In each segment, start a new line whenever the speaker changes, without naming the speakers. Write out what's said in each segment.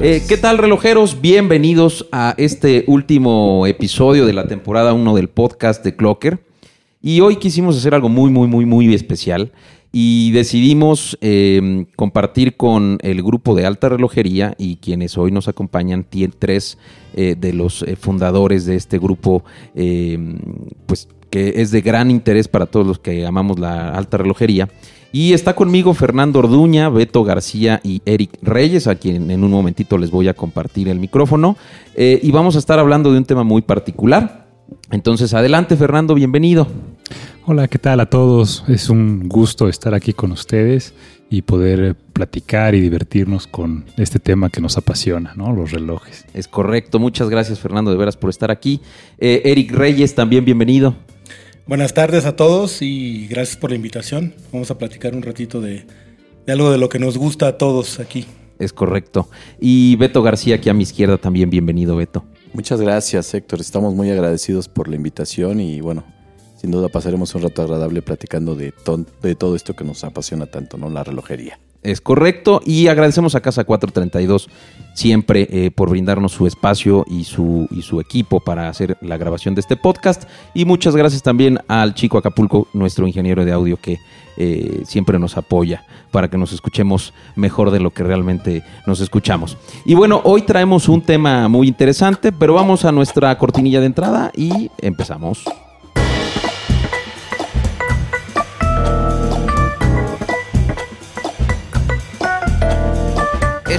Eh, ¿Qué tal, relojeros? Bienvenidos a este último episodio de la temporada 1 del podcast de Clocker. Y hoy quisimos hacer algo muy, muy, muy, muy especial. Y decidimos eh, compartir con el grupo de alta relojería y quienes hoy nos acompañan, tres eh, de los fundadores de este grupo, pues que es de gran interés para todos los que amamos la alta relojería. Y está conmigo Fernando Orduña, Beto García y Eric Reyes, a quien en un momentito les voy a compartir el micrófono. Eh, y vamos a estar hablando de un tema muy particular. Entonces, adelante Fernando, bienvenido.
Hola, ¿qué tal a todos? Es un gusto estar aquí con ustedes y poder platicar y divertirnos con este tema que nos apasiona, ¿no? Los relojes.
Es correcto, muchas gracias Fernando de veras por estar aquí. Eh, Eric Reyes, también bienvenido.
Buenas tardes a todos y gracias por la invitación. Vamos a platicar un ratito de, algo de lo que nos gusta a todos aquí.
Es correcto. Y Beto García, aquí a mi izquierda también, bienvenido Beto.
Muchas gracias Héctor, estamos muy agradecidos por la invitación y bueno, sin duda pasaremos un rato agradable platicando de, de todo esto que nos apasiona tanto, ¿no? La relojería.
Es correcto. Y agradecemos a Casa 432 siempre eh, por brindarnos su espacio y su, y su equipo para hacer la grabación de este podcast. Y muchas gracias también al chico Acapulco, nuestro ingeniero de audio que eh, siempre nos apoya para que nos escuchemos mejor de lo que realmente nos escuchamos. Y bueno, hoy traemos un tema muy interesante, pero vamos a nuestra cortinilla de entrada y empezamos.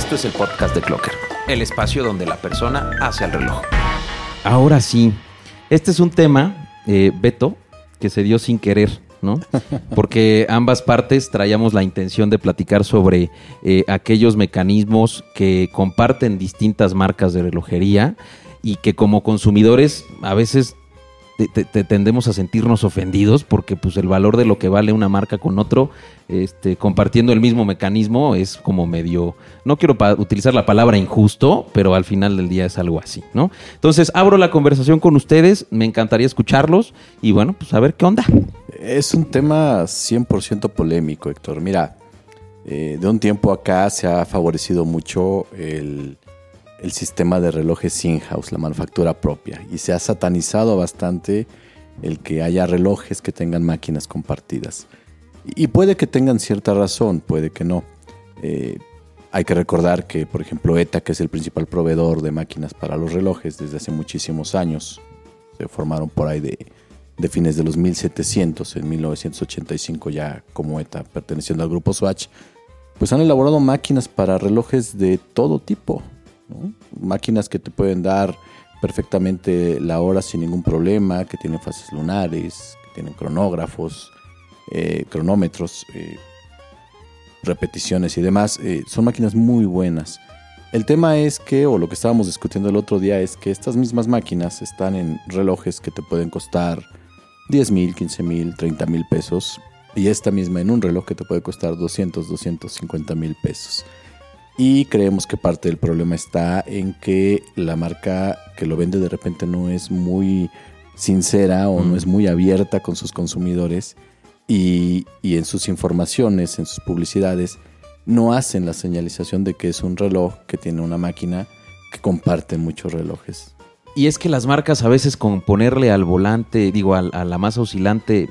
Esto es el podcast de Clocker, el espacio donde la persona hace el reloj. Ahora sí, este es un tema, eh, Beto, que se dio sin querer, ¿no? Porque ambas partes traíamos la intención de platicar sobre eh, aquellos mecanismos que comparten distintas marcas de relojería y que como consumidores a veces tendemos a sentirnos ofendidos porque pues el valor de lo que vale una marca con otro, este, compartiendo el mismo mecanismo, es como medio, no quiero utilizar la palabra injusto, pero al final del día es algo así, ¿no? Entonces abro la conversación con ustedes, me encantaría escucharlos y bueno, pues a ver qué onda.
Es un tema 100% polémico, Héctor. Mira, eh, de un tiempo acá se ha favorecido mucho el el sistema de relojes in-house, la manufactura propia, y se ha satanizado bastante el que haya relojes que tengan máquinas compartidas. Y puede que tengan cierta razón, puede que no. Eh, hay que recordar que, por ejemplo, ETA, que es el principal proveedor de máquinas para los relojes desde hace muchísimos años, se formaron por ahí de, fines de los 1700, en 1985 ya como ETA, perteneciendo al grupo Swatch, pues han elaborado máquinas para relojes de todo tipo, Máquinas que te pueden dar perfectamente la hora sin ningún problema, que tienen fases lunares, que tienen cronógrafos, eh, cronómetros, eh, repeticiones y demás. Eh, son máquinas muy buenas. El tema es que, o lo que estábamos discutiendo el otro día, es que estas mismas máquinas están en relojes que te pueden costar 10 mil, 15 mil, 30 mil pesos. Y esta misma en un reloj que te puede costar 200, 250 mil pesos. Y creemos que parte del problema está en que la marca que lo vende de repente no es muy sincera o no es muy abierta con sus consumidores y, en sus informaciones, en sus publicidades, no hacen la señalización de que es un reloj que tiene una máquina que comparte muchos relojes.
Y es que las marcas a veces con ponerle al volante, digo, a, a la masa oscilante,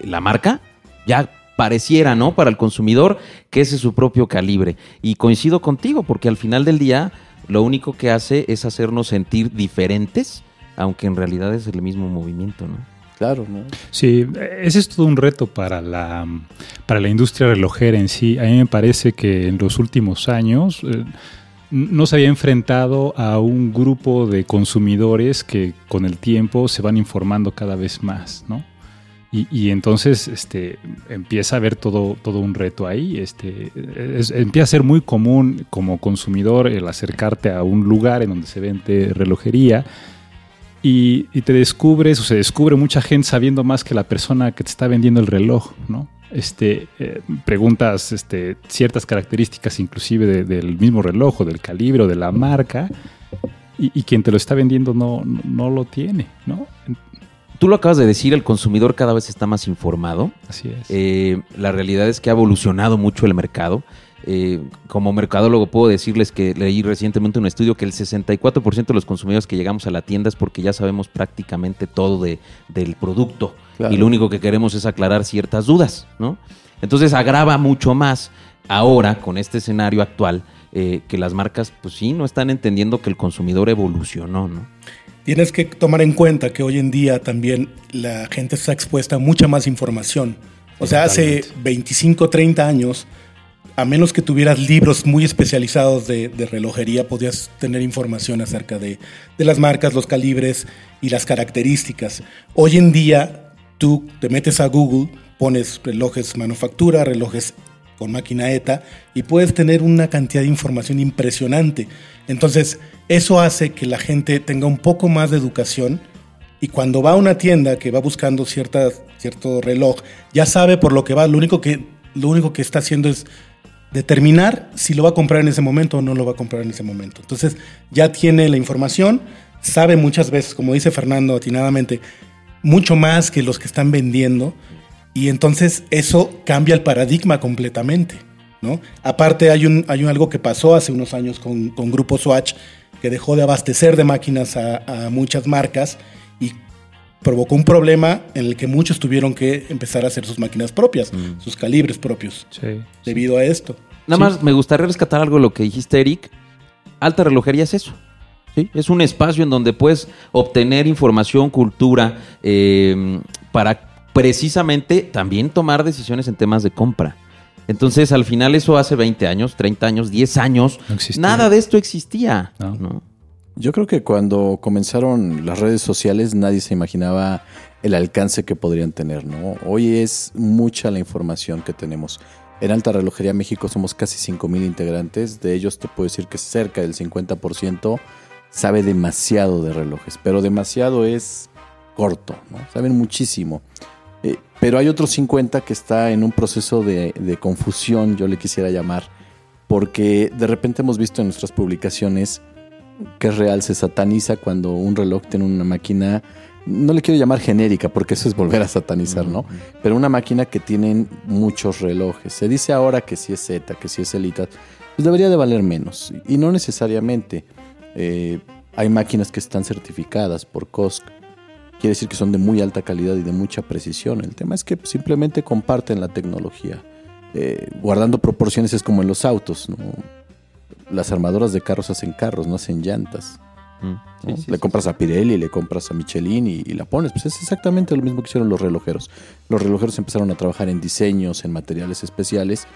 la marca, ya pareciera, ¿no? Para el consumidor que ese es su propio calibre. Y coincido contigo, porque al final del día lo único que hace es hacernos sentir diferentes, aunque en realidad es el mismo movimiento, ¿no?
Claro, ¿no?
Sí, ese es todo un reto para la, para la industria relojera en sí. A mí me parece que en los últimos años eh, no se había enfrentado a un grupo de consumidores que con el tiempo se van informando cada vez más, ¿no? Y, entonces este, empieza a haber todo, todo un reto ahí. Este, empieza a ser muy común como consumidor el acercarte a un lugar en donde se vende relojería y, te descubres o se descubre mucha gente sabiendo más que la persona que te está vendiendo el reloj, ¿no? Este, eh, preguntas este, ciertas características inclusive del mismo reloj o del calibre o de la marca y, quien te lo está vendiendo no, no lo tiene, ¿no?
Tú lo acabas de decir, el consumidor cada vez está más informado.
Así es.
Eh, la realidad es que ha evolucionado mucho el mercado eh, como mercadólogo puedo decirles que leí recientemente un estudio que el 64% de los consumidores que llegamos a la tienda es porque ya sabemos prácticamente todo de, del producto y lo único que queremos es aclarar ciertas dudas, ¿no? Entonces agrava mucho más ahora con este escenario actual eh, que las marcas, pues sí, no están entendiendo que el consumidor evolucionó, ¿no?
Tienes que tomar en cuenta que hoy en día también la gente está expuesta a mucha más información. O sea, hace 25, 30 años a menos que tuvieras libros muy especializados de, relojería, podías tener información acerca de, las marcas, los calibres y las características. Hoy en día, tú te metes a Google, pones relojes manufactura, relojes con máquina ETA y puedes tener una cantidad de información impresionante. Entonces, eso hace que la gente tenga un poco más de educación y cuando va a una tienda que va buscando cierta, cierto reloj, ya sabe por lo que va. Lo único que, lo único que está haciendo es determinar si lo va a comprar en ese momento o no lo va a comprar en ese momento. Entonces ya tiene la información, sabe muchas veces, como dice Fernando atinadamente, mucho más que los que están vendiendo y entonces eso cambia el paradigma completamente. ¿no? Aparte hay, un, hay algo que pasó hace unos años con, con Grupo Swatch que dejó de abastecer de máquinas a, a muchas marcas y provocó un problema en el que muchos tuvieron que empezar a hacer sus máquinas propias, mm. sus calibres propios, debido a esto.
Nada más me gustaría rescatar algo de lo que dijiste, Eric. Alta relojería es eso. ¿sí? Es un espacio en donde puedes obtener información, cultura, em, para precisamente también tomar decisiones en temas de compra. Entonces, al final, eso hace 20 años, 30 años, 10 años, nada de esto existía. ¿no?
Yo creo que cuando comenzaron las redes sociales nadie se imaginaba el alcance que podrían tener, ¿no? Hoy es mucha la información que tenemos. En Alta Relojería México somos casi 5.000 integrantes, de ellos te puedo decir que cerca del 50% sabe demasiado de relojes, pero demasiado es corto, ¿no? Saben muchísimo. Eh, pero hay otros 50 que está en un proceso de, de confusión, yo le quisiera llamar, porque de repente hemos visto en nuestras publicaciones que es real, se sataniza cuando un reloj tiene una máquina, no le quiero llamar genérica porque eso es volver a satanizar, ¿no? Pero una máquina que tiene muchos relojes. Se dice ahora que si es Z, que si es Elita, pues debería de valer menos. Y no necesariamente. Eh, hay máquinas que están certificadas por COSC. Quiere decir que son de muy alta calidad y de mucha precisión. El tema es que simplemente comparten la tecnología. Eh, guardando proporciones es como en los autos, ¿no? las armadoras de carros hacen carros, no hacen llantas. Mm. le compras a Pirelli, le compras a Michelin y, la pones. Pues es exactamente lo mismo que hicieron los relojeros. Los relojeros empezaron a trabajar en diseños, en materiales especiales.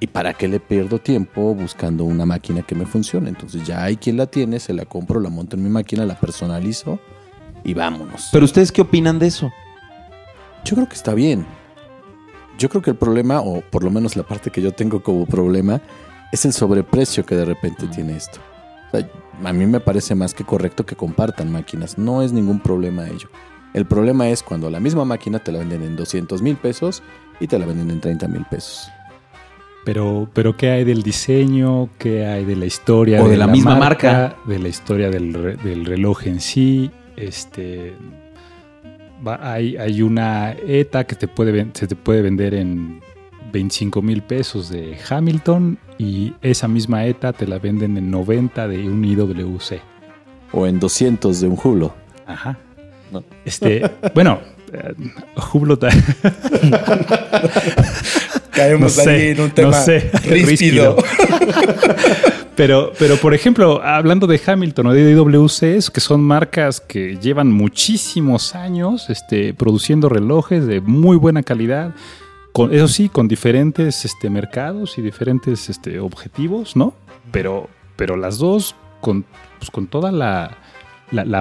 ¿Y para qué le pierdo tiempo buscando una máquina que me funcione? Entonces ya hay quien la tiene, se la compro, la monto en mi máquina, la personalizo y vámonos.
Pero ustedes qué opinan de eso?
Yo creo que está bien. Yo creo que el problema, o por lo menos la parte que yo tengo como problema, es el sobreprecio que de repente tiene esto. a mí me parece más que correcto que compartan máquinas, no es ningún problema ello. El problema es cuando la misma máquina te la venden en 200 mil pesos y te la venden en 30 mil pesos.
Pero, pero ¿qué hay del diseño? ¿Qué hay de la historia?
O de, la, misma marca,
De la historia del, reloj en sí. Este, hay, hay, una ETA que te puede, se te puede vender en 25 mil pesos de Hamilton y esa misma ETA te la venden en 90 de un IWC.
O en 200 de un Hublot.
Ajá. Este, bueno, eh, Hublot.
Caemos ahí en un tema no sé, ríspido.
Pero, pero, por ejemplo, hablando de Hamilton o de IWC, que son marcas que llevan muchísimos años este, produciendo relojes de muy buena calidad, eso sí, con diferentes este, mercados y diferentes este, objetivos, ¿no? Pero, pero las dos con, pues, con toda la,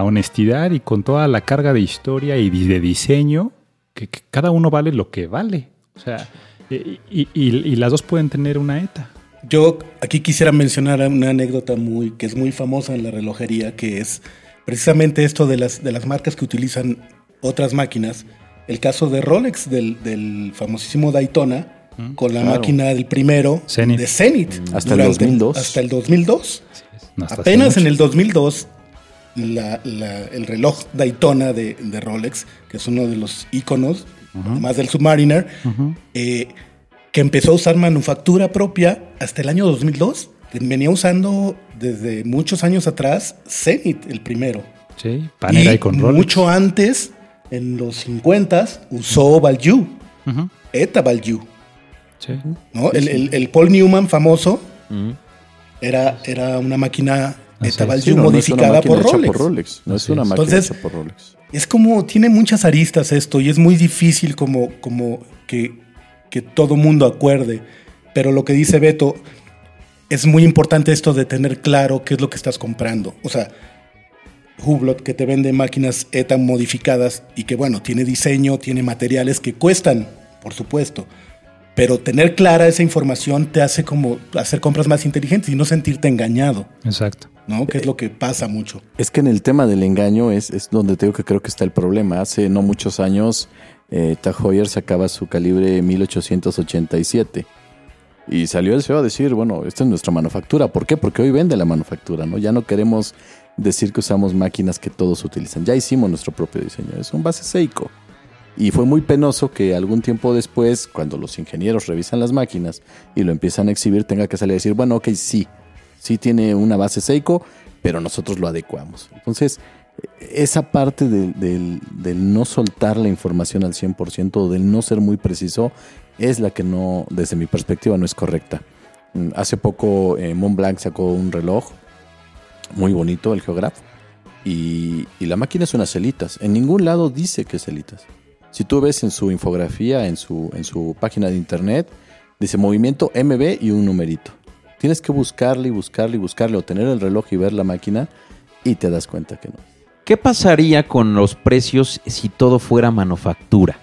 honestidad y con toda la carga de historia y de diseño, que, cada uno vale lo que vale. O sea, y, las dos pueden tener una ETA.
Yo aquí quisiera mencionar una anécdota muy, que es muy famosa en la relojería, que es precisamente esto de las, de las marcas que utilizan otras máquinas el caso de Rolex, del, famosísimo Daytona, mm, con la máquina del primero de Zenith.
Mm. Hasta el 2002.
Hasta el 2002. Apenas en el 2002, el reloj Daytona de, Rolex, que es uno de los iconos, más del Submariner, eh, que empezó a usar manufactura propia hasta el año 2002. Venía usando desde muchos años atrás Zenith, el primero.
Sí, Panera y, con
Mucho antes, en los 50 usó Value, ETA Value. Sí. ¿no? el, Paul Newman famoso era, era una máquina ETA Value modificada por, Rolex.
No es una máquina hecha por Rolex.
Es como, tiene muchas aristas esto y es muy difícil como, como que, que todo mundo acuerde. Pero lo que dice Beto, es muy importante esto de tener claro qué es lo que estás comprando. O sea, Hublot que te vende máquinas ETA modificadas y que bueno, tiene diseño, tiene materiales que cuestan, por supuesto. Pero tener clara esa información te hace como hacer compras más inteligentes y no sentirte engañado.
Exacto.
¿No? Que es lo que pasa mucho.
Es que en el tema del engaño es, es donde tengo que creo que está el problema. Hace no muchos años, eh, sacaba su calibre 1887 y salió el CEO a decir, bueno, esta es nuestra manufactura. ¿Por qué? Porque hoy vende la manufactura, ¿no? Ya no queremos decir que usamos máquinas que todos utilizan. Ya hicimos nuestro propio diseño. Es un base Seiko. Y fue muy penoso que algún tiempo después, cuando los ingenieros revisan las máquinas y lo empiezan a exhibir, tenga que salir a decir, bueno, ok, sí, sí tiene una base Seiko, pero nosotros lo adecuamos. Entonces, esa parte del, no soltar la información al 100% o del no ser muy preciso es la que no, desde mi perspectiva, no es correcta. Mm, hace poco eh, Montblanc sacó un reloj muy bonito, el Geograph, y, la máquina es unas celitas. En ningún lado dice que es celitas. Si tú ves en su infografía, en su, en su página de internet, dice movimiento MB y un numerito. Tienes que buscarle y buscarle y buscarle o tener el reloj y ver la máquina y te das cuenta que no.
¿Qué pasaría con los precios si todo fuera manufactura?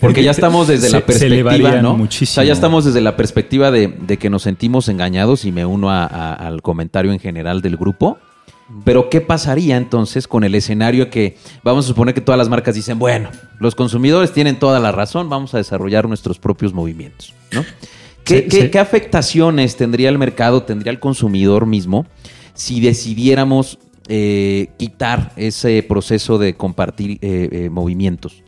Porque ya estamos desde la perspectiva, ¿no? Muchísimo. O sea, ya estamos desde la perspectiva de, que nos sentimos engañados y me uno al comentario en general del grupo. Pero ¿qué pasaría entonces con el escenario que vamos a suponer que todas las marcas dicen, bueno, los consumidores tienen toda la razón, vamos a desarrollar nuestros propios movimientos, ¿no? qué afectaciones tendría el mercado, tendría el consumidor mismo si decidiéramos eh, quitar ese proceso de compartir eh, eh, movimientos.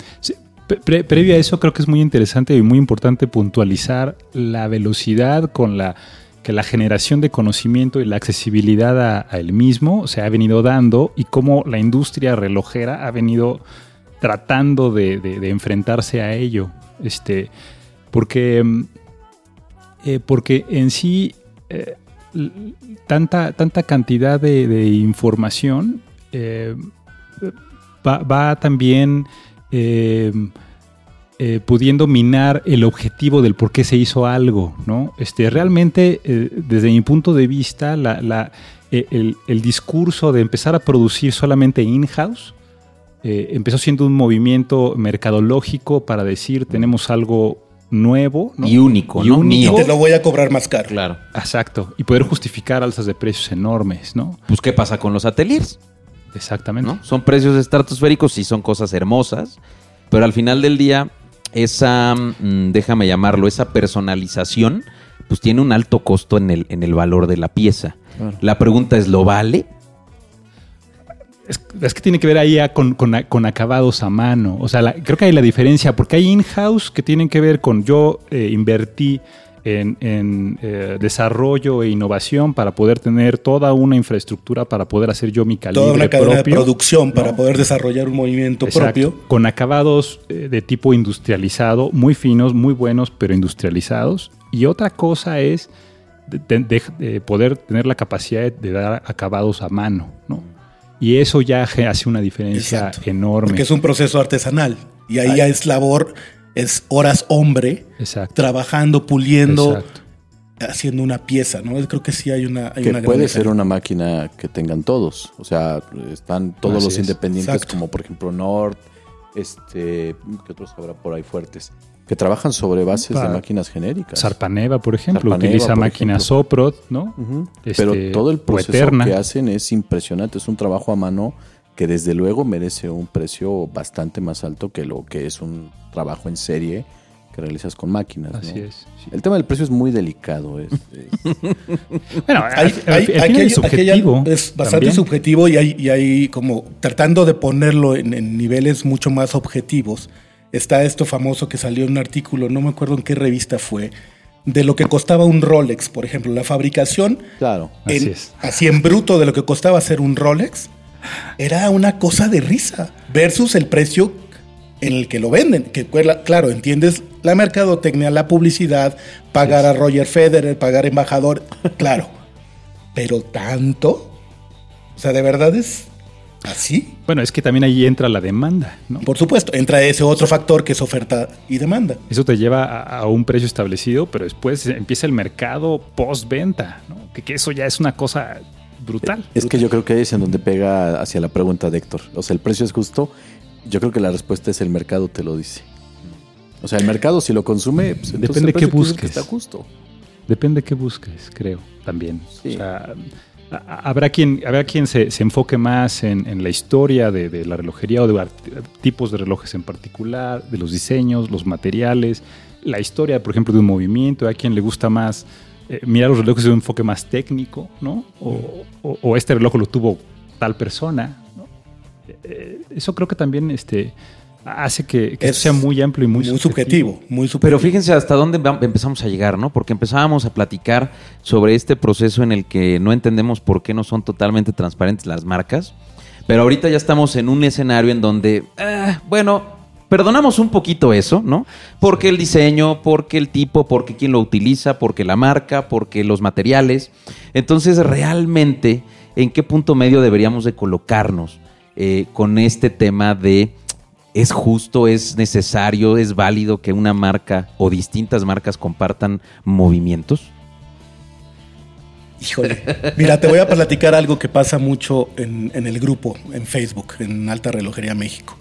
previo a eso creo que es muy interesante y muy importante puntualizar la velocidad con la que la generación de conocimiento y la accesibilidad a, el mismo se ha venido dando y cómo la industria relojera ha venido tratando de, enfrentarse a ello. Este, porque, porque en sí tanta, tanta cantidad de, información eh, va, también eh, eh, pudiendo minar el objetivo del por qué se hizo algo, ¿no? Este, realmente, desde mi punto de vista, el, el, discurso de empezar a producir solamente in-house empezó siendo un movimiento mercadológico para decir tenemos algo nuevo
y único,
y único. te lo voy a cobrar más caro.
Claro. Exacto. Y poder justificar alzas de precios enormes, ¿no?
Pues, ¿qué pasa con los ateliers?
Exactamente.
Son precios estratosféricos y son cosas hermosas, pero al final del día, esa, mm, déjame llamarlo, esa personalización, pues tiene un alto costo en el, en el valor de la pieza. La pregunta es, ¿lo vale?
Es, que tiene que ver ahí con, acabados a mano. O sea, creo que hay la diferencia, porque hay in-house que tienen que ver con yo eh, invertí en, eh, desarrollo e innovación para poder tener toda una infraestructura para poder hacer yo mi calibre Toda una cadena de
producción para poder desarrollar un movimiento propio.
Con acabados eh, de tipo industrializado, muy finos, muy buenos, pero industrializados. Y otra cosa es poder tener la capacidad de dar acabados a mano, ¿no? Y eso ya hace una diferencia enorme.
Porque es un proceso artesanal. Y ahí ya es labor, es horas hombre, trabajando, puliendo, haciendo una pieza, ¿no? Creo que sí hay una, hay
que puede ser una máquina que tengan todos. O sea, están todos los independientes, como por ejemplo Nord, este, ¿qué otros habrá por ahí fuertes? Que trabajan sobre bases de máquinas genéricas.
Sarpaneva, por ejemplo, utiliza máquinas Soprod, ¿no?
Pero este, todo el proceso que hacen es impresionante, es un trabajo a mano que desde luego merece un precio bastante más alto que lo que es un trabajo en serie que realizas con máquinas. Así es. El tema del precio es muy delicado. Es,
bueno, hay, es, subjetivo es bastante subjetivo y hay, y hay como tratando de ponerlo en niveles mucho más objetivos está esto famoso que salió en un artículo, no me acuerdo en qué revista fue, de lo que costaba un Rolex, por ejemplo, la fabricación.
Claro,
así, es. así en bruto de lo que costaba hacer un Rolex, era una cosa de risa versus el precio en el que lo venden. Que claro, entiendes la mercadotecnia, la publicidad, pagar a Roger Federer, pagar embajador, claro. Pero tanto, o sea, de verdad es así.
Bueno, es que también ahí entra la demanda, ¿no?
Por supuesto, entra ese otro factor que es oferta y demanda.
Eso te lleva a, un precio establecido, pero después empieza el mercado post-venta, ¿no? Que, que, eso ya es una cosa brutal.
Es que yo creo que es en donde pega hacia la pregunta de Héctor. O sea, el precio es justo. Yo creo que la respuesta es el mercado te lo dice. O sea, el mercado si lo consume, pues,
depende de qué busques.
está justo.
Depende de qué busques, creo, también. O sea, habrá quien, habrá quien se, enfoque más en, la historia de, la relojería o de tipos de relojes en particular, de los diseños, los materiales, la historia, por ejemplo, de un movimiento. Hay quien le gusta más eh, mirar los relojes de un enfoque más técnico, ¿no? O, este reloj lo tuvo tal persona. ¿no? Eh, eso creo que también este, hace que, sea muy amplio y muy,
subjetivo, muy subjetivo.
Pero fíjense hasta dónde empezamos a llegar, ¿no? Porque empezábamos a platicar sobre este proceso en el que no entendemos por qué no son totalmente transparentes las marcas. Pero ahorita ya estamos en un escenario en donde, eh, bueno, Perdonamos un poquito eso, ¿no? Porque el diseño, porque el tipo, porque quien lo utiliza, porque la marca, porque los materiales. Entonces, realmente, ¿en qué punto medio deberíamos de colocarnos eh, con este tema de es justo, es necesario, es válido que una marca o distintas marcas compartan movimientos?
Híjole. Mira, te voy a platicar algo que pasa mucho en, el grupo, en Facebook, en Alta Relojería México.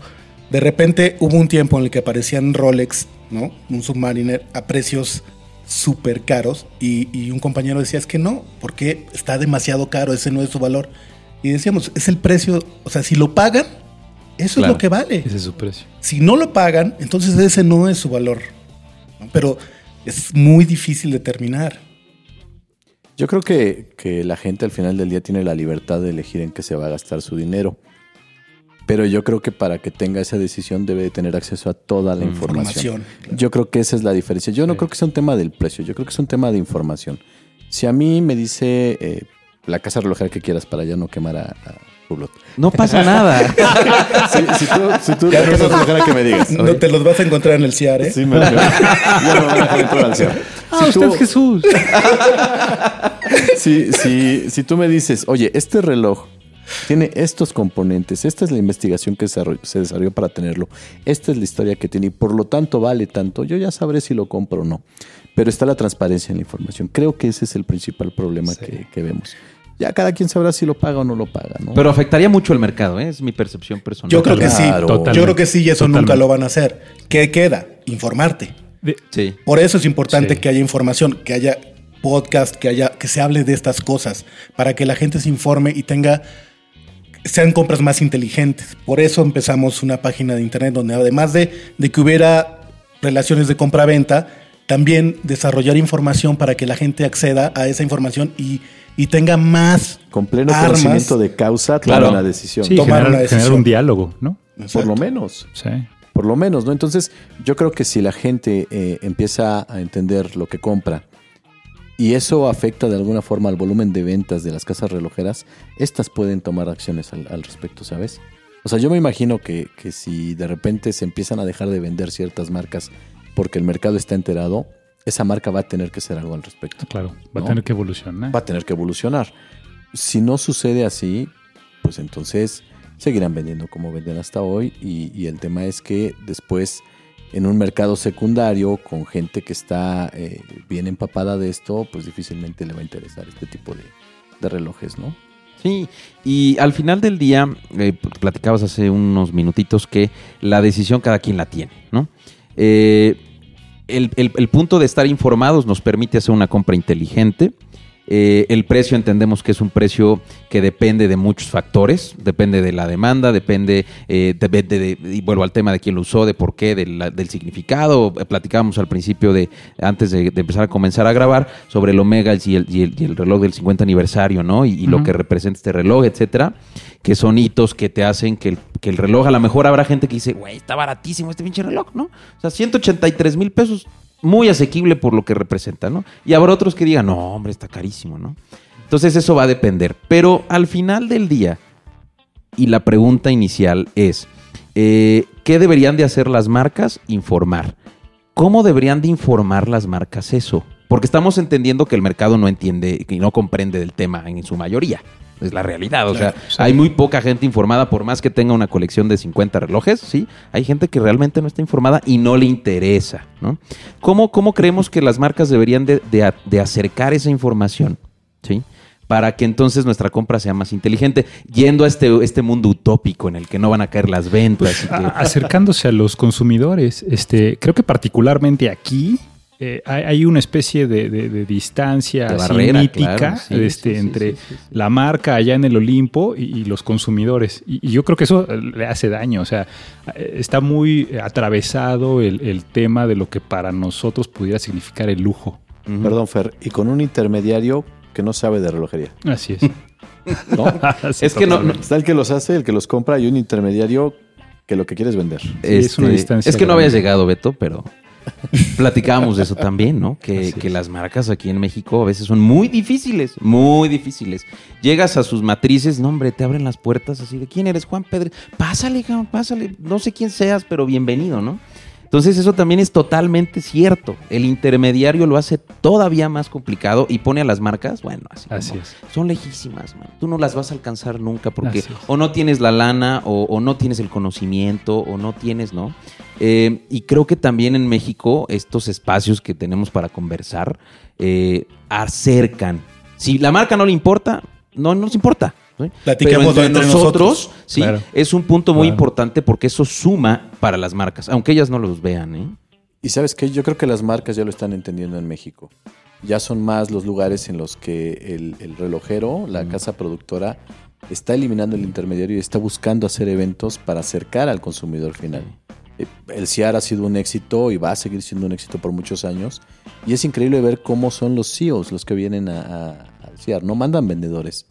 De repente hubo un tiempo en el que aparecían Rolex, ¿no? Un Submariner a precios súper caros y, un compañero decía, es que no, porque está demasiado caro, ese no es su valor. Y decíamos, es el precio, o sea, si lo pagan, eso es lo que vale.
Ese es su precio.
Si no lo pagan, entonces ese no es su valor. Pero es muy difícil determinar.
Yo creo que, que la gente al final del día tiene la libertad de elegir en qué se va a gastar su dinero. Pero yo creo que para que tenga esa decisión debe de tener acceso a toda la información. Yo creo que esa es la diferencia. Yo no creo que sea un tema del precio, yo creo que es un tema de información. Si a mí me dice eh, la casa relojera que quieras para ya no quemar a, a
No pasa nada.
si, tú, si que me digas.
No te los vas a encontrar en el CIAR, ¿eh? Sí, me, ya me van a dejar entrar al CIAR.
Ah, usted es Jesús.
si, si, si tú me dices, oye, este reloj tiene estos componentes, esta es la investigación que se desarrolló para tenerlo, esta es la historia que tiene y por lo tanto vale tanto, yo ya sabré si lo compro o no. Pero está la transparencia en la información. Creo que ese es el principal problema que, vemos. Ya cada quien sabrá si lo paga o no lo paga, ¿no?
Pero afectaría mucho el mercado, ¿eh? es mi percepción personal.
Yo creo que sí, yo creo que sí y eso nunca lo van a hacer. ¿Qué queda? Informarte. Sí. Por eso es importante que haya información, que haya podcast, que haya que se hable de estas cosas, para que la gente se informe y tenga sean compras más inteligentes. Por eso empezamos una página de internet donde además de, que hubiera relaciones de compra-venta, también desarrollar información para que la gente acceda a esa información y, tenga más
con pleno conocimiento de causa
claro.
una decisión.
Sí, tomar una decisión. un diálogo, ¿no?
Por lo menos. Sí. Por lo menos, ¿no? Entonces, yo creo que si la gente eh, empieza a entender lo que compra, y eso afecta de alguna forma al volumen de ventas de las casas relojeras, estas pueden tomar acciones al, respecto, ¿sabes? O sea, yo me imagino que, si de repente se empiezan a dejar de vender ciertas marcas porque el mercado está enterado, esa marca va a tener que hacer algo al respecto.
Claro, va a tener que evolucionar.
Va a tener que evolucionar. Si no sucede así, pues entonces seguirán vendiendo como venden hasta hoy y, y el tema es que después en un mercado secundario con gente que está eh, bien empapada de esto, pues difícilmente le va a interesar este tipo de, relojes, ¿no?
Sí, y al final del día, eh, platicabas hace unos minutitos que la decisión cada quien la tiene, ¿no? Eh, el, punto de estar informados nos permite hacer una compra inteligente Eh, el precio entendemos que es un precio que depende de muchos factores, depende de la demanda, depende, eh, de, y vuelvo al tema de quién lo usó, de por qué, del significado. Platicábamos al principio de, antes de, empezar a comenzar a grabar, sobre el Omega y el, reloj del 50 aniversario, ¿no? Y, lo que representa este reloj, etcétera, que son hitos que te hacen que el, que el reloj, a lo mejor habrá gente que dice, güey, está baratísimo este pinche reloj, ¿no? O sea, 183 mil pesos muy asequible por lo que representa, ¿no? Y habrá otros que digan, no, hombre, está carísimo, ¿no? Entonces eso va a depender. Pero al final del día, y la pregunta inicial es, eh, ¿qué deberían de hacer las marcas? Informar. ¿Cómo deberían de informar las marcas eso? Porque estamos entendiendo que el mercado no entiende y no comprende del tema en su mayoría. Es la realidad. O sea, hay muy poca gente informada, por más que tenga una colección de 50 relojes, ¿sí? Hay gente que realmente no está informada y no le interesa, ¿no? ¿Cómo, cómo creemos que las marcas deberían de, acercar esa información, ¿sí? Para que entonces nuestra compra sea más inteligente, yendo a este, este mundo utópico en el que no van a caer las ventas.
Pues, acercándose a los consumidores, este, creo que particularmente aquí eh, hay, una especie de, distancia mítica este, entre la marca allá en el Olimpo y, los consumidores. Y, yo creo que eso le hace daño. O sea, eh, está muy atravesado el, tema de lo que para nosotros pudiera significar el lujo.
Perdón, Fer. Y con un intermediario que no sabe de relojería.
Así es.
es que no, Está el que los hace, el que los compra y un intermediario que lo que quiere es vender.
es una este, distancia. Es que no había llegado, Beto, pero Platicábamos de eso también, ¿no? Que, las marcas aquí en México a veces son muy difíciles, muy difíciles. Llegas a sus matrices, no, hombre, te abren las puertas así de quién eres, Juan Pedro. Pásale, pásale, no sé quién seas, pero bienvenido, ¿no? Entonces eso también es totalmente cierto. El intermediario lo hace todavía más complicado y pone a las marcas, bueno, así, es. son lejísimas, man. tú no las vas a alcanzar nunca porque o no tienes la lana o, no tienes el conocimiento o no tienes, ¿no? Eh, y creo que también en México estos espacios que tenemos para conversar eh, acercan. Si la marca no le importa, no nos importa.
Platicamos Pero entre, nosotros,
sí, es un punto muy importante porque eso suma para las marcas, aunque ellas no los vean. ¿eh?
Y sabes qué, yo creo que las marcas ya lo están entendiendo en México. Ya son más los lugares en los que el, relojero, la casa productora, está eliminando el intermediario y está buscando hacer eventos para acercar al consumidor final. Eh, el CIAR ha sido un éxito y va a seguir siendo un éxito por muchos años. Y es increíble ver cómo son los CEOs los que vienen a, al CIAR. No mandan vendedores,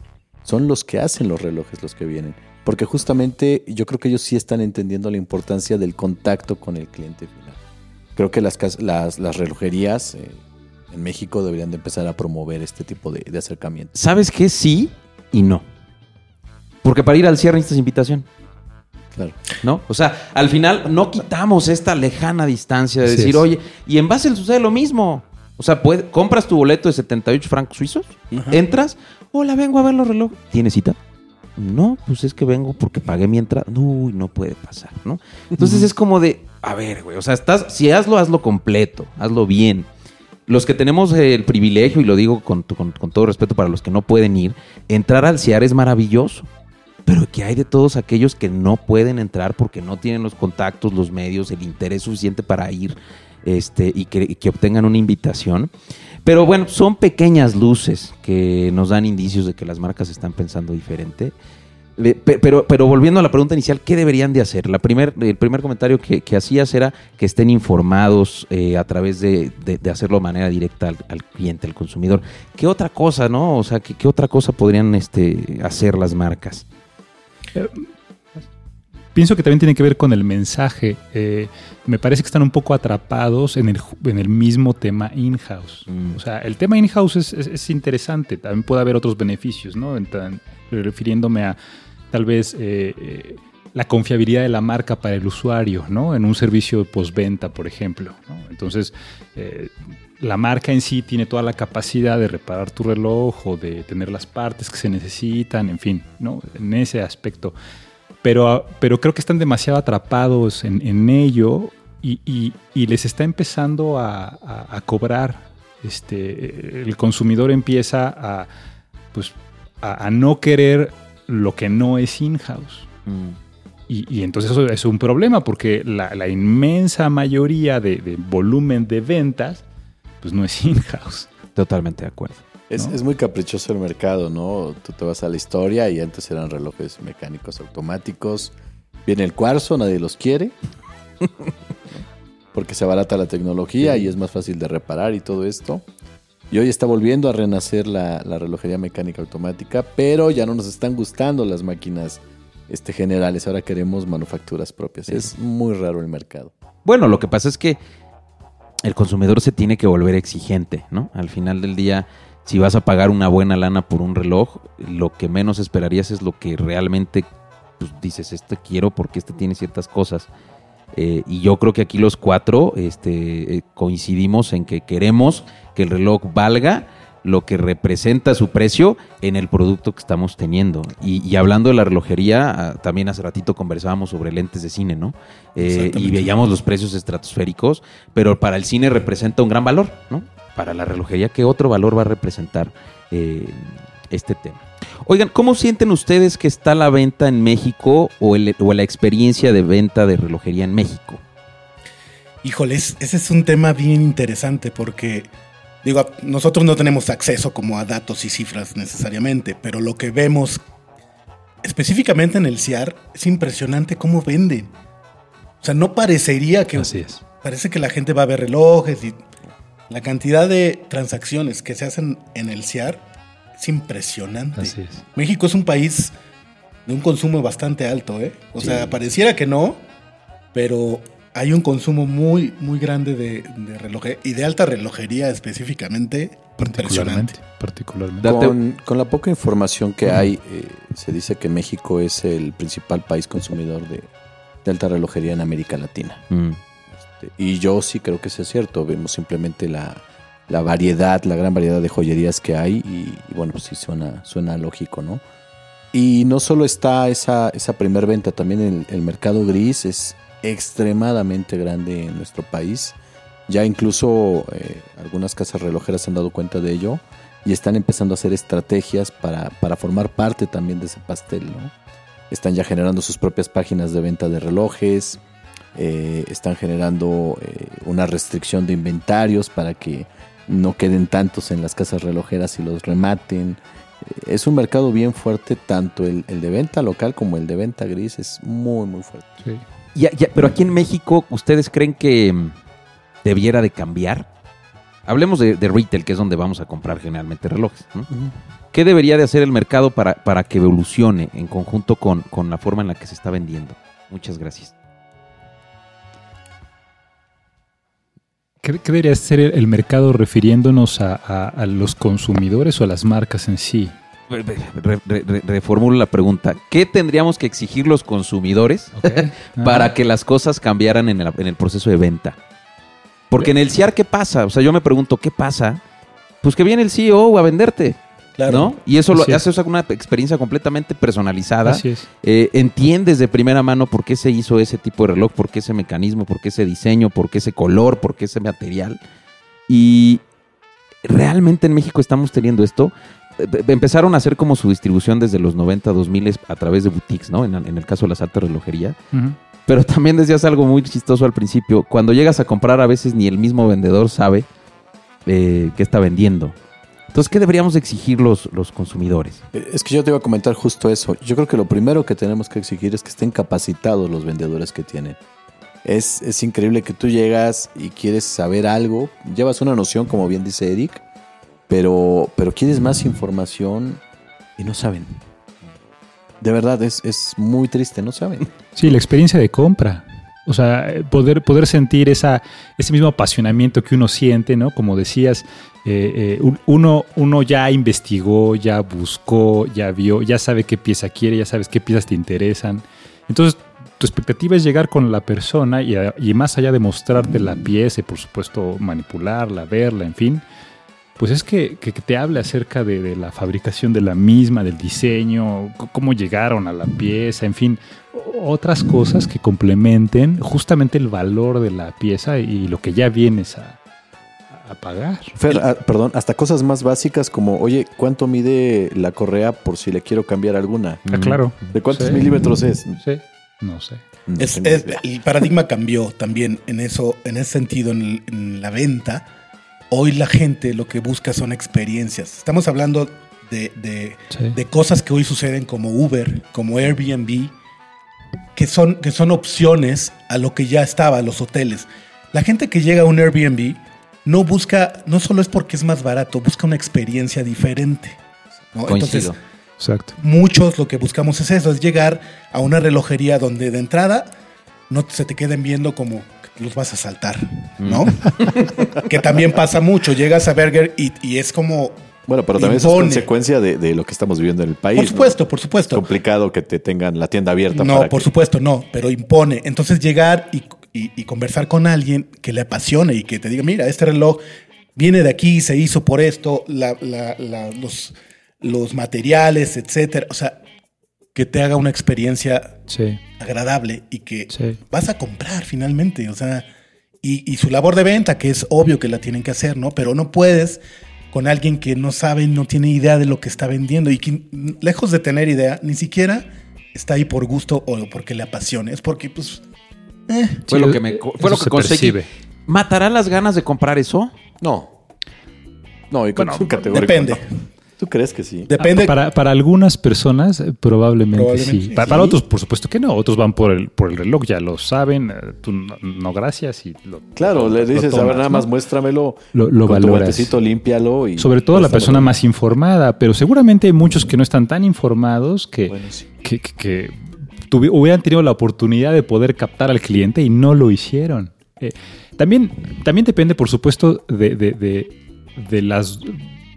son los que hacen los relojes los que vienen. Porque justamente yo creo que ellos sí están entendiendo la importancia del contacto con el cliente final. Creo que las, las, las relojerías eh, en México deberían de empezar a promover este tipo de, acercamiento.
¿Sabes qué? Sí y no. Porque para ir al cierre necesitas invitación. Claro. ¿No? O sea, al final no quitamos esta lejana distancia de decir, oye, y en Basel sucede lo mismo. O sea, compras tu boleto de 78 francos suizos, entras, hola, vengo a ver los relojes. ¿Tienes cita? No, pues es que vengo porque pagué mi entrada. Uy, no puede pasar, ¿no? Entonces es como de, a ver, güey, o sea, estás, si hazlo, hazlo completo, hazlo bien. Los que tenemos el privilegio, y lo digo con, todo respeto para los que no pueden ir, entrar al CIAR es maravilloso. Pero que hay de todos aquellos que no pueden entrar porque no tienen los contactos, los medios, el interés suficiente para ir este, y que obtengan una invitación. Pero bueno, son pequeñas luces que nos dan indicios de que las marcas están pensando diferente. Pero, pero volviendo a la pregunta inicial, ¿qué deberían de hacer? La primer, el primer comentario que, hacías era que estén informados eh, a través de, hacerlo de manera directa al, cliente, al consumidor. ¿Qué otra cosa, no? O sea, ¿qué, qué otra cosa podrían este, hacer las marcas?
Pienso que también tiene que ver con el mensaje. Eh, me parece que están un poco atrapados en el, en el mismo tema in-house. Mm. O sea, el tema in-house es, interesante, también puede haber otros beneficios, ¿no? refiriéndome a tal vez eh, eh, la confiabilidad de la marca para el usuario, ¿no? En un servicio de postventa, por ejemplo. Entonces, la marca en sí tiene toda la capacidad de reparar tu reloj o de tener las partes que se necesitan, en fin, ¿no? En ese aspecto pero, pero creo que están demasiado atrapados en, ello y, les está empezando a, cobrar. Este, el consumidor empieza a, pues, a, no querer lo que no es in-house. Mm. Y, entonces eso es un problema porque la, inmensa mayoría de, volumen de ventas pues no es in-house.
Totalmente de acuerdo.
Es, muy caprichoso el mercado, ¿no? Tú te vas a la historia y antes eran relojes mecánicos automáticos. Viene el cuarzo, nadie los quiere. porque se abarata la tecnología y es más fácil de reparar y todo esto. Y hoy está volviendo a renacer la, relojería mecánica automática, pero ya no nos están gustando las máquinas este, generales. Ahora queremos manufacturas propias. Es muy raro el mercado.
Bueno, lo que pasa es que el consumidor se tiene que volver exigente, ¿no? Al final del día, si vas a pagar una buena lana por un reloj, lo que menos esperarías es lo que realmente pues, dices, este quiero porque este tiene ciertas cosas. Eh, y yo creo que aquí los cuatro este, eh, coincidimos en que queremos que el reloj valga lo que representa su precio en el producto que estamos teniendo. Y, hablando de la relojería, ah, también hace ratito conversábamos sobre lentes de cine, ¿no? Eh, y veíamos los precios estratosféricos, pero para el cine representa un gran valor, ¿no? Para la relojería, ¿qué otro valor va a representar eh, este tema? Oigan, ¿cómo sienten ustedes que está la venta en México o, o la experiencia de venta de relojería en México?
Híjoles, ese es un tema bien interesante porque Digo, nosotros no tenemos acceso como a datos y cifras necesariamente, pero lo que vemos específicamente en el CIAR es impresionante cómo venden. O sea, no parecería que...
Así es.
Parece que la gente va a ver relojes y la cantidad de transacciones que se hacen en el CIAR es impresionante. Así es. México es un país de un consumo bastante alto, ¿eh? O sea, pareciera que no, pero hay un consumo muy, muy grande de, de y de alta relojería específicamente.
Particularmente.
particularmente. Con, la poca información que hay, eh, se dice que México es el principal país consumidor de, alta relojería en América Latina. Mm. Este, y yo sí creo que eso es cierto. Vemos simplemente la, variedad, la gran variedad de joyerías que hay y, bueno, pues sí suena, suena lógico, ¿no? Y no solo está esa, esa primer venta, también el, el mercado gris es extremadamente grande en nuestro país. Ya incluso eh, algunas casas relojeras se han dado cuenta de ello y están empezando a hacer estrategias para, formar parte también de ese pastel. ¿no? Están ya generando sus propias páginas de venta de relojes, eh, están generando eh, una restricción de inventarios para que no queden tantos en las casas relojeras y los rematen. Es un mercado bien fuerte, tanto el, el, de venta local como el de venta gris, es muy, muy fuerte.
Sí pero aquí en México, ¿ustedes creen que mm, debiera de cambiar? Hablemos de, retail, que es donde vamos a comprar generalmente relojes. ¿Qué debería de hacer el mercado para, para que evolucione en conjunto con, la forma en la que se está vendiendo? Muchas gracias.
¿Qué, debería ser el mercado refiriéndonos a, los consumidores o a las marcas en sí?
reformulo la pregunta. ¿Qué tendríamos que exigir los consumidores para que las cosas cambiaran en el, proceso de venta? Porque en el CIAR, ¿qué pasa? O sea, yo me pregunto, ¿qué pasa? Pues que viene el CEO a venderte. Claro. Y eso lo hace una experiencia completamente personalizada. Así es. Eh, entiendes de primera mano por qué se hizo ese tipo de reloj, por qué ese mecanismo, por qué ese diseño, por qué ese color, por qué ese material. Y realmente en México estamos teniendo esto empezaron a hacer como su distribución desde los 90, 2000 a través de boutiques, ¿no? En, el caso de la alta relojería. Pero también decías algo muy chistoso al principio. Cuando llegas a comprar, a veces ni el mismo vendedor sabe eh, qué está vendiendo. Entonces, ¿qué deberíamos exigir los, los consumidores?
Eh, es que yo te iba a comentar justo eso. Yo creo que lo primero que tenemos que exigir es que estén capacitados los vendedores que tienen. Es, es increíble que tú llegas y quieres saber algo, llevas una noción, como bien dice Eric, pero, pero quieres más información y no saben. De verdad, es, es muy triste, no saben.
Sí, la experiencia de compra. O sea, poder, poder sentir esa, ese mismo apasionamiento que uno siente, ¿no? Como decías, eh, eh, uno, uno ya investigó, ya buscó, ya vio, ya sabe qué pieza quiere, ya sabes qué piezas te interesan. Entonces, tu expectativa es llegar con la persona y, y más allá de mostrarte la pieza y, por supuesto, manipularla, verla, en fin, pues es que, te hable acerca de, la fabricación de la misma, del diseño, cómo llegaron a la pieza, en fin, otras cosas que complementen justamente el valor de la pieza y lo que ya vienes a, pagar.
Fer, ah, perdón, hasta cosas más básicas como, oye, ¿cuánto mide la correa por si le quiero cambiar alguna?
Ah, claro.
¿De cuántos milímetros es?
Sí. No sé.
el paradigma cambió también en eso, en ese sentido, en la venta hoy la gente lo que busca son experiencias. Estamos hablando de, de, cosas que hoy suceden como Uber, como Airbnb, que son, que son opciones a lo que ya estaba, los hoteles. La gente que llega a un Airbnb no busca, no solo es porque es más barato, busca una experiencia diferente. Entonces, Exacto. muchos lo que buscamos es eso, es llegar a una relojería donde de entrada no se te queden viendo como que los vas a saltar, ¿no? Mm. que también pasa mucho, llegas a Burger y, es como...
Bueno, pero también es consecuencia de, lo que estamos viviendo en el país.
Por supuesto, por supuesto.
Es complicado que te tengan la tienda abierta.
No, por supuesto, no, pero impone. Entonces llegar y y, conversar con alguien que le apasione y que te diga, mira, este reloj viene de aquí, se hizo por esto, los, los, materiales, etcétera. O sea, que te haga una experiencia agradable y que vas a comprar finalmente. O sea, y, y, su labor de venta, que es obvio que la tienen que hacer, ¿no? Pero no puedes con alguien que no sabe, no tiene idea de lo que está vendiendo y que lejos de tener idea, ni siquiera está ahí por gusto o porque le apasione. Es porque, pues,
eh, fue lo que me fue lo que conseguí. ¿Matará las ganas de comprar eso?
No. No, y
bueno, Depende.
¿Tú crees que sí?
Depende. Ah, para, para, algunas personas, eh, probablemente, sí. Para, otros, por supuesto que no. Otros van por el, por el reloj, ya lo saben. Eh, tú no, gracias. Y
claro, le dices, a ver, nada más muéstramelo.
Lo, lo con
valoras. Tu límpialo.
Y Sobre todo la persona más informada. Pero seguramente hay muchos que no están tan informados que, que, que hubieran tenido la oportunidad de poder captar al cliente y no lo hicieron. Eh, también, también depende, por supuesto, de, las,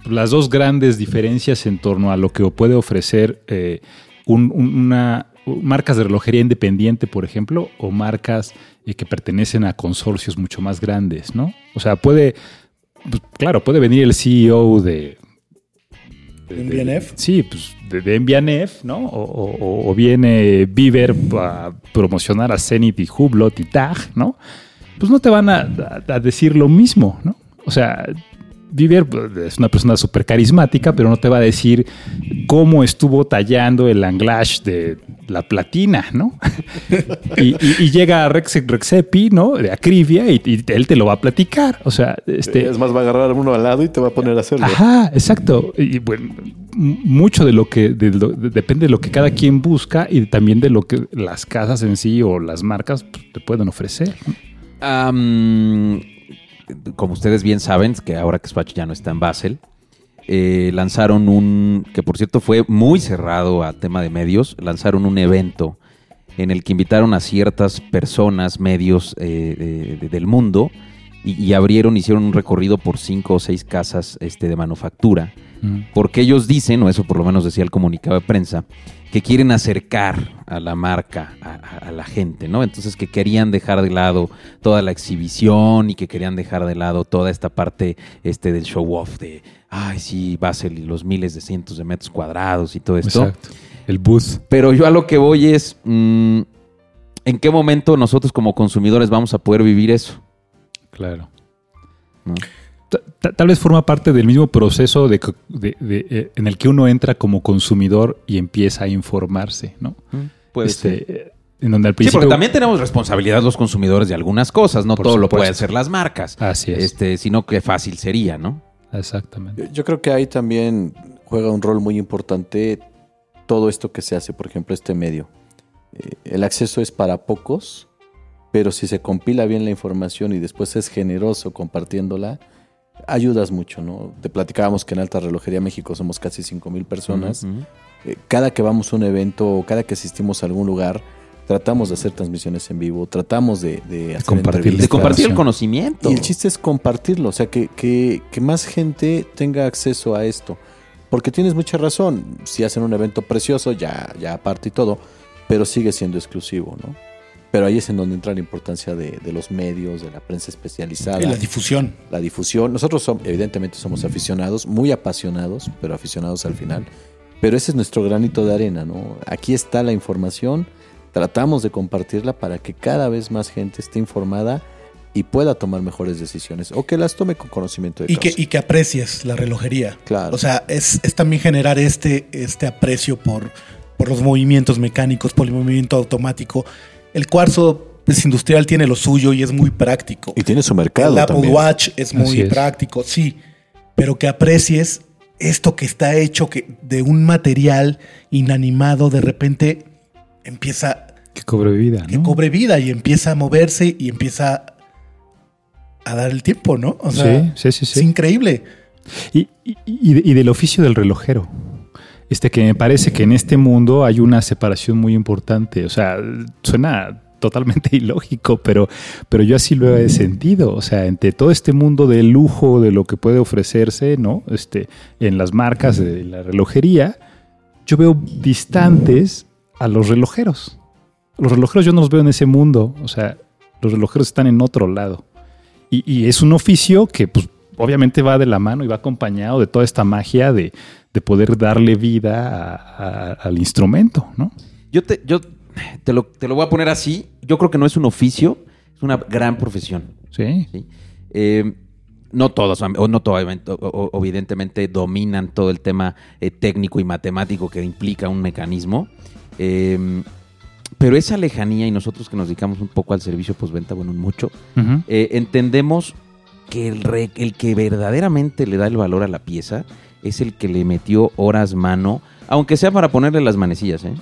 las, dos grandes diferencias en torno a lo que puede ofrecer eh, una, marcas de relojería independiente, por ejemplo, o marcas eh, que pertenecen a consorcios mucho más grandes, ¿no? O sea, puede, pues, claro, puede venir el CEO de
¿En
Sí, pues de, de ¿no? O, viene Viver a promocionar a Zenith y Hublot y Tag, ¿no? Pues no te van a, a decir lo mismo, ¿no? O sea, Viver pues, es una persona súper carismática, pero no te va a decir cómo estuvo tallando el anglash de la platina, ¿no? y, llega a Rex, Rexepi, ¿no? De Acrivia y, él te lo va a platicar. O sea, este...
Es más, va a agarrar uno al lado y te va a poner a hacerlo.
Ajá, exacto. Y bueno, mucho de lo que depende de lo que cada quien busca y también de lo que las casas en sí o las marcas pues, te pueden ofrecer
como ustedes bien saben, que ahora que Swatch ya no está en Basel, eh, lanzaron un, que por cierto fue muy cerrado a tema de medios, lanzaron un evento en el que invitaron a ciertas personas, medios eh, del mundo, y, abrieron, hicieron un recorrido por cinco o seis casas este, de manufactura, mm. porque ellos dicen, o eso por lo menos decía el comunicado de prensa, que quieren acercar a la marca a, la gente, ¿no? Entonces que querían dejar de lado toda la exhibición y que querían dejar de lado toda esta parte este, del show off de, ay, sí, Basel y los miles de cientos de metros cuadrados y todo esto. Exacto.
El booth.
Pero yo a lo que voy es, mm, ¿en qué momento nosotros como consumidores vamos a poder vivir eso?
Claro tal vez forma parte del mismo proceso de, eh, en el que uno entra como consumidor y empieza a informarse, ¿no?
Mm, puede este, ser. En donde al principio... Sí, porque también tenemos responsabilidad los consumidores de algunas cosas, no todo lo pueden hacer las marcas.
Así es.
Este, sino que fácil sería, ¿no?
Exactamente.
Yo, creo que ahí también juega un rol muy importante todo esto que se hace, por ejemplo, este medio. Eh, el acceso es para pocos, pero si se compila bien la información y después es generoso compartiéndola, ayudas mucho, ¿no? Te platicábamos que en Alta Relojería México somos casi 5 mil personas. Eh, cada que vamos a un evento o cada que asistimos a algún lugar, tratamos de hacer transmisiones en vivo, tratamos de,
compartir, de compartir el conocimiento.
Y el chiste es compartirlo, o sea, que, que, que más gente tenga acceso a esto. Porque tienes mucha razón, si hacen un evento precioso, ya, ya aparte y todo, pero sigue siendo exclusivo, ¿no? Pero ahí es en donde entra la importancia de, los medios, de la prensa especializada.
Y la difusión.
La difusión. Nosotros evidentemente somos aficionados, muy apasionados, pero aficionados al final. Pero ese es nuestro granito de arena, ¿no? Aquí está la información, tratamos de compartirla para que cada vez más gente esté informada y pueda tomar mejores decisiones o que las tome con conocimiento de
y que y que aprecies la relojería.
Claro.
O sea, es, es también generar este, este aprecio por, por los movimientos mecánicos, por el movimiento automático el cuarzo pues industrial tiene lo suyo y es muy práctico.
Y tiene su mercado.
El Apple Watch es muy práctico, sí. Pero que aprecies esto que está hecho que de un material inanimado de repente empieza
que cobre vida,
que cobre vida y empieza a moverse y empieza a dar el tiempo, ¿no?
O sea, sí, sí, sí,
es increíble.
Y, y, del oficio del relojero. Este que me parece que en este mundo hay una separación muy importante. O sea, suena totalmente ilógico, pero, pero yo así lo he sentido. O sea, entre todo este mundo de lujo, de lo que puede ofrecerse, ¿no? Este, en las marcas de la relojería, yo veo distantes a los relojeros. Los relojeros yo no los veo en ese mundo. O sea, los relojeros están en otro lado. Y, es un oficio que, pues, obviamente va de la mano y va acompañado de toda esta magia de, poder darle vida al instrumento, ¿no?
Yo te, yo te lo, voy a poner así. Yo creo que no es un oficio, es una gran profesión.
Sí.
Eh, no todos, o no todos, evidentemente dominan todo el tema eh, técnico y matemático que implica un mecanismo. Em, pero esa lejanía y nosotros que nos dedicamos un poco al servicio postventa, bueno, mucho, eh, entendemos que el, el que verdaderamente le da el valor a la pieza es el que le metió horas mano, aunque sea para ponerle las manecillas, ¿eh?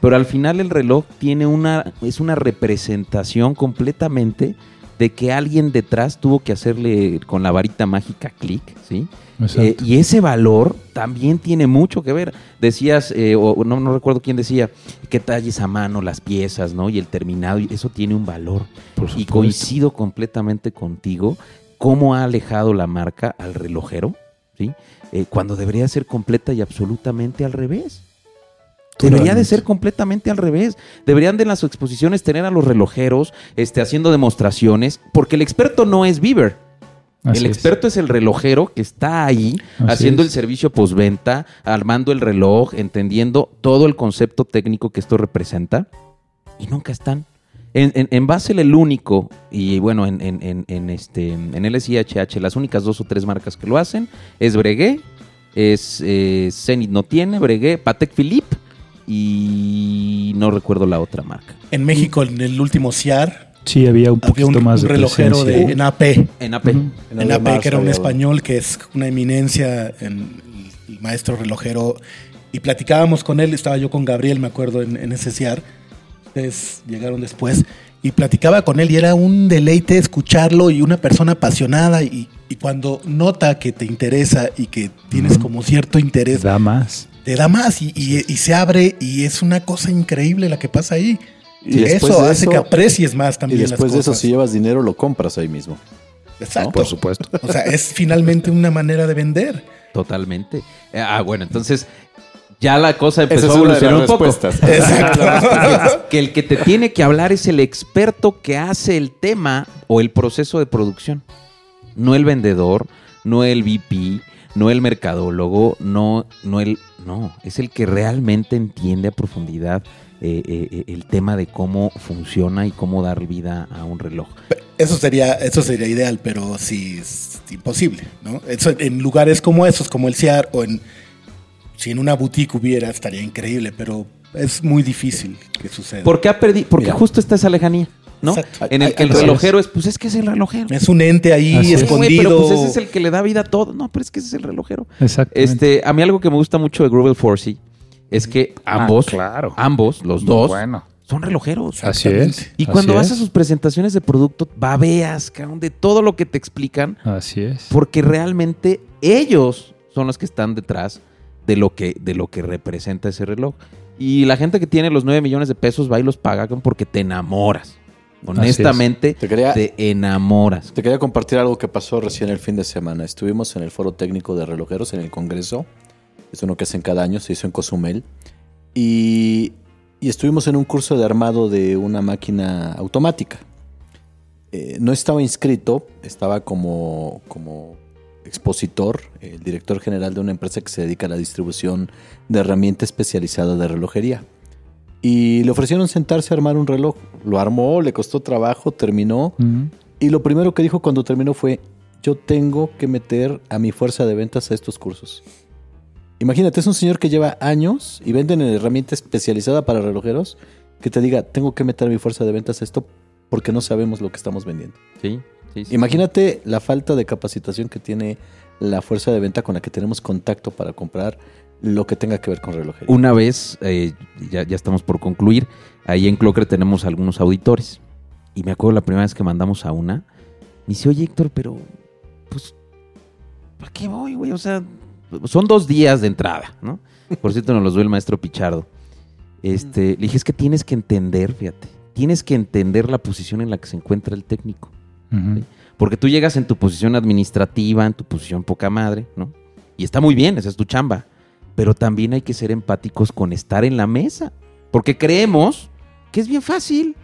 Pero al final el reloj tiene una, es una representación completamente de que alguien detrás tuvo que hacerle con la varita mágica clic, ¿sí? Eh, y ese valor también tiene mucho que ver. Decías, eh, o no, no recuerdo quién decía, que talles a mano las piezas, ¿no? Y el terminado, y eso tiene un valor. y coincido completamente contigo, cómo ha alejado la marca al relojero, ¿sí? Eh, cuando debería ser completa y absolutamente al revés. Debería de ser completamente al revés. Deberían de en las exposiciones tener a los relojeros este, haciendo demostraciones, porque el experto no es Bieber. el experto es. el relojero que está ahí haciendo el servicio postventa, armando el reloj, entendiendo todo el concepto técnico que esto representa y nunca están. En, en, Basel el único, y bueno, en, en, este, en LSIHH las únicas dos o tres marcas que lo hacen es Breguet, es eh, Zenit no tiene, Breguet, Patek Philippe y no recuerdo la otra marca.
En México, en el último CIAR.
Sí, había un poquito más
un relojero de, en AP.
En AP.
En AP, que era un español que es una eminencia en el maestro relojero. Y platicábamos con él, estaba yo con Gabriel, me acuerdo, en, ese CIAR. Ustedes llegaron después. Y platicaba con él y era un deleite escucharlo y una persona apasionada. Y, cuando nota que te interesa y que tienes como cierto interés.
Da más
te da más y, se abre y es una cosa increíble la que pasa ahí. Y, eso hace que aprecies más también.
Y después de eso, si llevas dinero, lo compras ahí mismo.
Exacto.
Por supuesto.
O sea, es finalmente una manera de vender.
Totalmente. Ah, bueno, entonces ya la cosa empezó a evolucionar un poco. Exacto. que el que te tiene que hablar es el experto que hace el tema o el proceso de producción. No el vendedor, no el VP, no el mercadólogo, no, no el, no, es el que realmente entiende a profundidad eh, eh, eh, el tema de cómo funciona y cómo dar vida a un reloj.
Eso sería, eso sería ideal, pero sí es imposible, ¿no? Eso, en lugares como esos, como el CIAR, o en si en una boutique hubiera, estaría increíble, pero es muy difícil que suceda.
¿Por qué ha perdido? Porque justo está esa lejanía. ¿No? En el que el relojero es. pues es que es el relojero.
Es un ente ahí escondido. pero
pues ese es el que le da vida a todo. No, pero es que ese es el relojero.
Exacto.
Este, a mí algo que me gusta mucho de Grubel Forsey es que ah, ambos, claro. ambos, los dos, son relojeros.
Así es.
Y cuando vas a sus presentaciones de producto, babeas, cabrón, de todo lo que te explican.
Así es.
Porque realmente ellos son los que están detrás de lo que, de lo que representa ese reloj. Y la gente que tiene los 9 millones de pesos va y los paga porque te enamoras. Honestamente, te, enamoras.
Te quería compartir algo que pasó recién el fin de semana. Estuvimos en el foro técnico de relojeros en el Congreso. Es uno que hacen cada año, se hizo en Cozumel. Y, estuvimos en un curso de armado de una máquina automática. Eh, no estaba inscrito, estaba como, como expositor, el director general de una empresa que se dedica a la distribución de herramientas especializadas de relojería. Y le ofrecieron sentarse a armar un reloj. Lo armó, le costó trabajo, terminó. Y lo primero que dijo cuando terminó fue, yo tengo que meter a mi fuerza de ventas a estos cursos. Imagínate, es un señor que lleva años y vende en herramienta especializada para relojeros que te diga, tengo que meter a mi fuerza de ventas a esto porque no sabemos lo que estamos vendiendo.
Sí,
Imagínate la falta de capacitación que tiene la fuerza de venta con la que tenemos contacto para comprar lo que tenga que ver con relojería.
Una vez, eh, ya, ya, estamos por concluir, ahí en Clocker tenemos algunos auditores. Y me acuerdo la primera vez que mandamos a una, me dice, oye Héctor, pero, pues, ¿para qué voy, güey? O sea, son dos días de entrada, ¿no? Por cierto, nos los dio el maestro Pichardo. Este, le dije, es que tienes que entender, fíjate, tienes que entender la posición en la que se encuentra el técnico. Porque tú llegas en tu posición administrativa, en tu posición poca madre, ¿no? Y está muy bien, esa es tu chamba. Pero también hay que ser empáticos con estar en la mesa. Porque creemos que es bien fácil.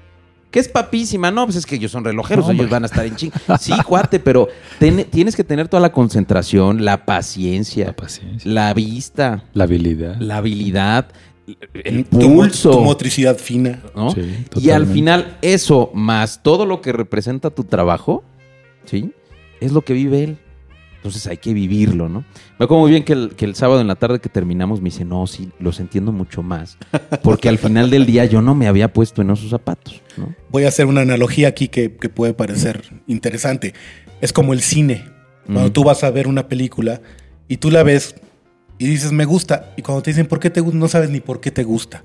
Que es papísima. No, pues es que ellos son relojeros, ellos van a estar en ching. Sí, cuate, pero tienes que tener toda la concentración, la paciencia, la, paciencia. la vista,
la habilidad.
La habilidad el pulso.
Tu, motricidad fina.
¿no? y al final, eso más todo lo que representa tu trabajo, ¿sí? Es lo que vive él. Entonces hay que vivirlo, ¿no? Me acuerdo muy bien que el, sábado en la tarde que terminamos me dice, no, sí, los entiendo mucho más. Porque al final del día yo no me había puesto en esos zapatos, ¿no?
Voy a hacer una analogía aquí que, puede parecer interesante. Es como el cine. Cuando tú vas a ver una película y tú la ves y dices, me gusta. Y cuando te dicen, ¿por qué te gusta? No sabes ni por qué te gusta.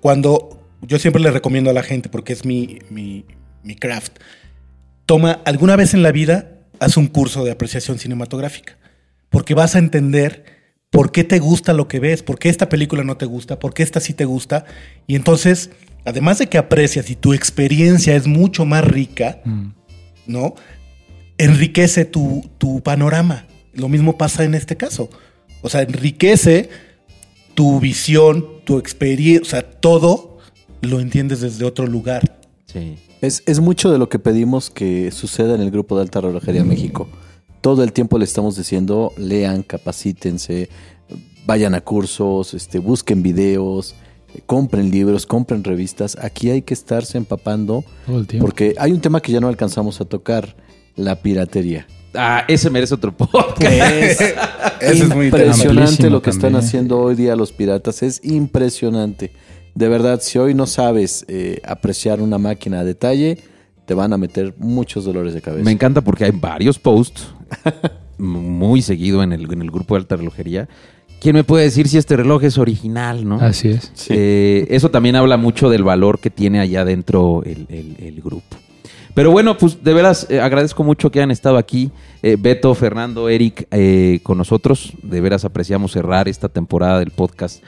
Cuando yo siempre le recomiendo a la gente, porque es mi, mi, mi craft, toma alguna vez en la vida, haz un curso de apreciación cinematográfica. Porque vas a entender por qué te gusta lo que ves, por qué esta película no te gusta, por qué esta sí te gusta. Y entonces, además de que aprecias y tu experiencia es mucho más rica, mm. ¿no? Enriquece tu, tu panorama. Lo mismo pasa en este caso. O sea, enriquece tu visión, tu experiencia, o sea, todo lo entiendes desde otro lugar.
Sí. Es, mucho de lo que pedimos que suceda en el grupo de Alta Relojería México. Todo el tiempo le estamos diciendo, lean, capacítense, vayan a cursos, este, busquen videos, compren libros, compren revistas. Aquí hay que estarse empapando. Todo el tiempo. Porque hay un tema que ya no alcanzamos a tocar, la piratería.
Ah, ese merece otro podcast.
Es, impresionante lo que están haciendo hoy día los piratas. Es impresionante. De verdad, si hoy no sabes eh, apreciar una máquina a detalle, te van a meter muchos dolores de cabeza.
Me encanta porque hay varios posts muy seguido en el, en el grupo de alta relojería. ¿Quién me puede decir si este reloj es original, no?
Así es.
Eh, eso también habla mucho del valor que tiene allá dentro el grupo. Pero bueno, pues de veras eh, agradezco mucho que hayan estado aquí. Eh, Beto, Fernando, Eric, eh, con nosotros. De veras apreciamos cerrar esta temporada del podcast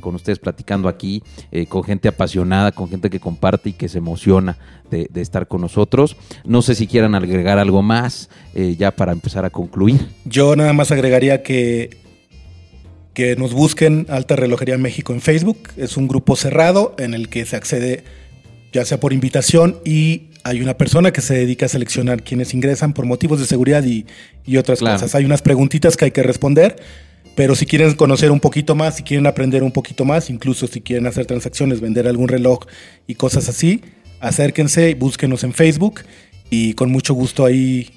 con ustedes platicando aquí, con gente apasionada, con gente que comparte y que se emociona de, estar con nosotros. No sé si quieran agregar algo más ya para empezar a concluir.
Yo nada más agregaría que que nos busquen Alta Relojería México en Facebook. Es un grupo cerrado en el que se accede ya sea por invitación y hay una persona que se dedica a seleccionar quienes ingresan por motivos de seguridad y, otras cosas. Hay unas preguntitas que hay que responder, pero si quieren conocer un poquito más, si quieren aprender un poquito más, incluso si quieren hacer transacciones, vender algún reloj y cosas así, acérquense, búsquenos en Facebook y con mucho gusto ahí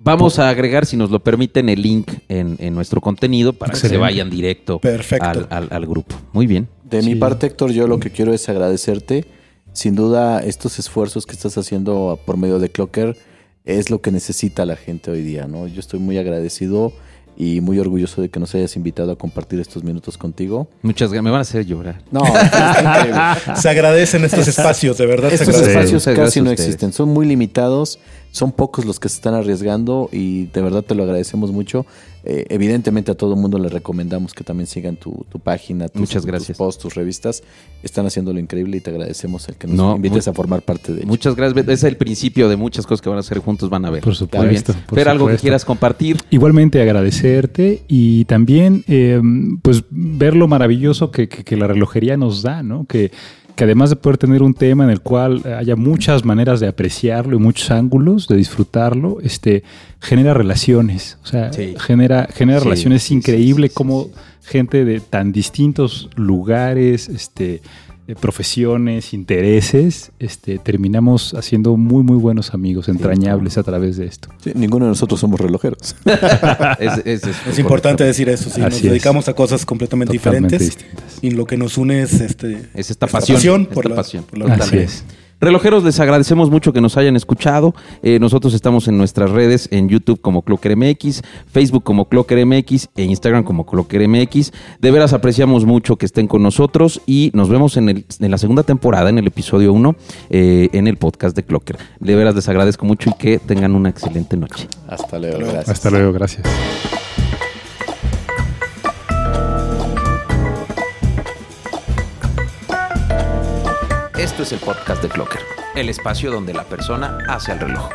Vamos a agregar, si nos lo permiten, el link en, nuestro contenido para que se vayan directo al, al, grupo. Muy bien.
De mi parte, Héctor, yo lo que quiero es agradecerte sin duda estos esfuerzos que estás haciendo por medio de Clocker es lo que necesita la gente hoy día, ¿no? Yo estoy muy agradecido y muy orgulloso de que nos hayas invitado a compartir estos minutos contigo.
Muchas gracias, me van a hacer llorar.
No, se agradecen estos espacios, de verdad.
Estos espacios casi no existen, son muy limitados, son pocos los que se están arriesgando y de verdad te lo agradecemos mucho. Eh, evidentemente a todo el mundo le recomendamos que también sigan tu, página, tus,
muchas gracias.
posts, tus revistas. Están haciendo lo increíble y te agradecemos el que nos invites a formar parte de ello.
Muchas gracias. Es el principio de muchas cosas que van a hacer juntos, van a ver.
Por supuesto.
Pero algo que quieras compartir.
Igualmente agradecerte y también eh, pues ver lo maravilloso que, que, que la relojería nos da, ¿no? Que que además de poder tener un tema en el cual haya muchas maneras de apreciarlo y muchos ángulos de disfrutarlo, este, genera relaciones. O sea, genera, genera relaciones. Es increíble cómo gente de tan distintos lugares, este, profesiones, intereses, este, terminamos haciendo muy, muy buenos amigos, entrañables a través de esto.
ninguno de nosotros somos relojeros.
es, importante decir eso, sí, nos dedicamos a cosas completamente diferentes y lo que nos une es, este,
es esta, pasión,
por, la, pasión. Así es.
Relojeros, les agradecemos mucho que nos hayan escuchado. Eh, nosotros estamos en nuestras redes, en YouTube como Clocker MX, Facebook como Clocker MX e Instagram como Clocker MX. De veras apreciamos mucho que estén con nosotros y nos vemos en, el, en la segunda temporada, en el episodio 1, eh, en el podcast de Clocker. De veras les agradezco mucho y que tengan una excelente noche.
Hasta luego, gracias.
Hasta luego, gracias.
Esto es el podcast de Clocker, el espacio donde la persona hace el reloj.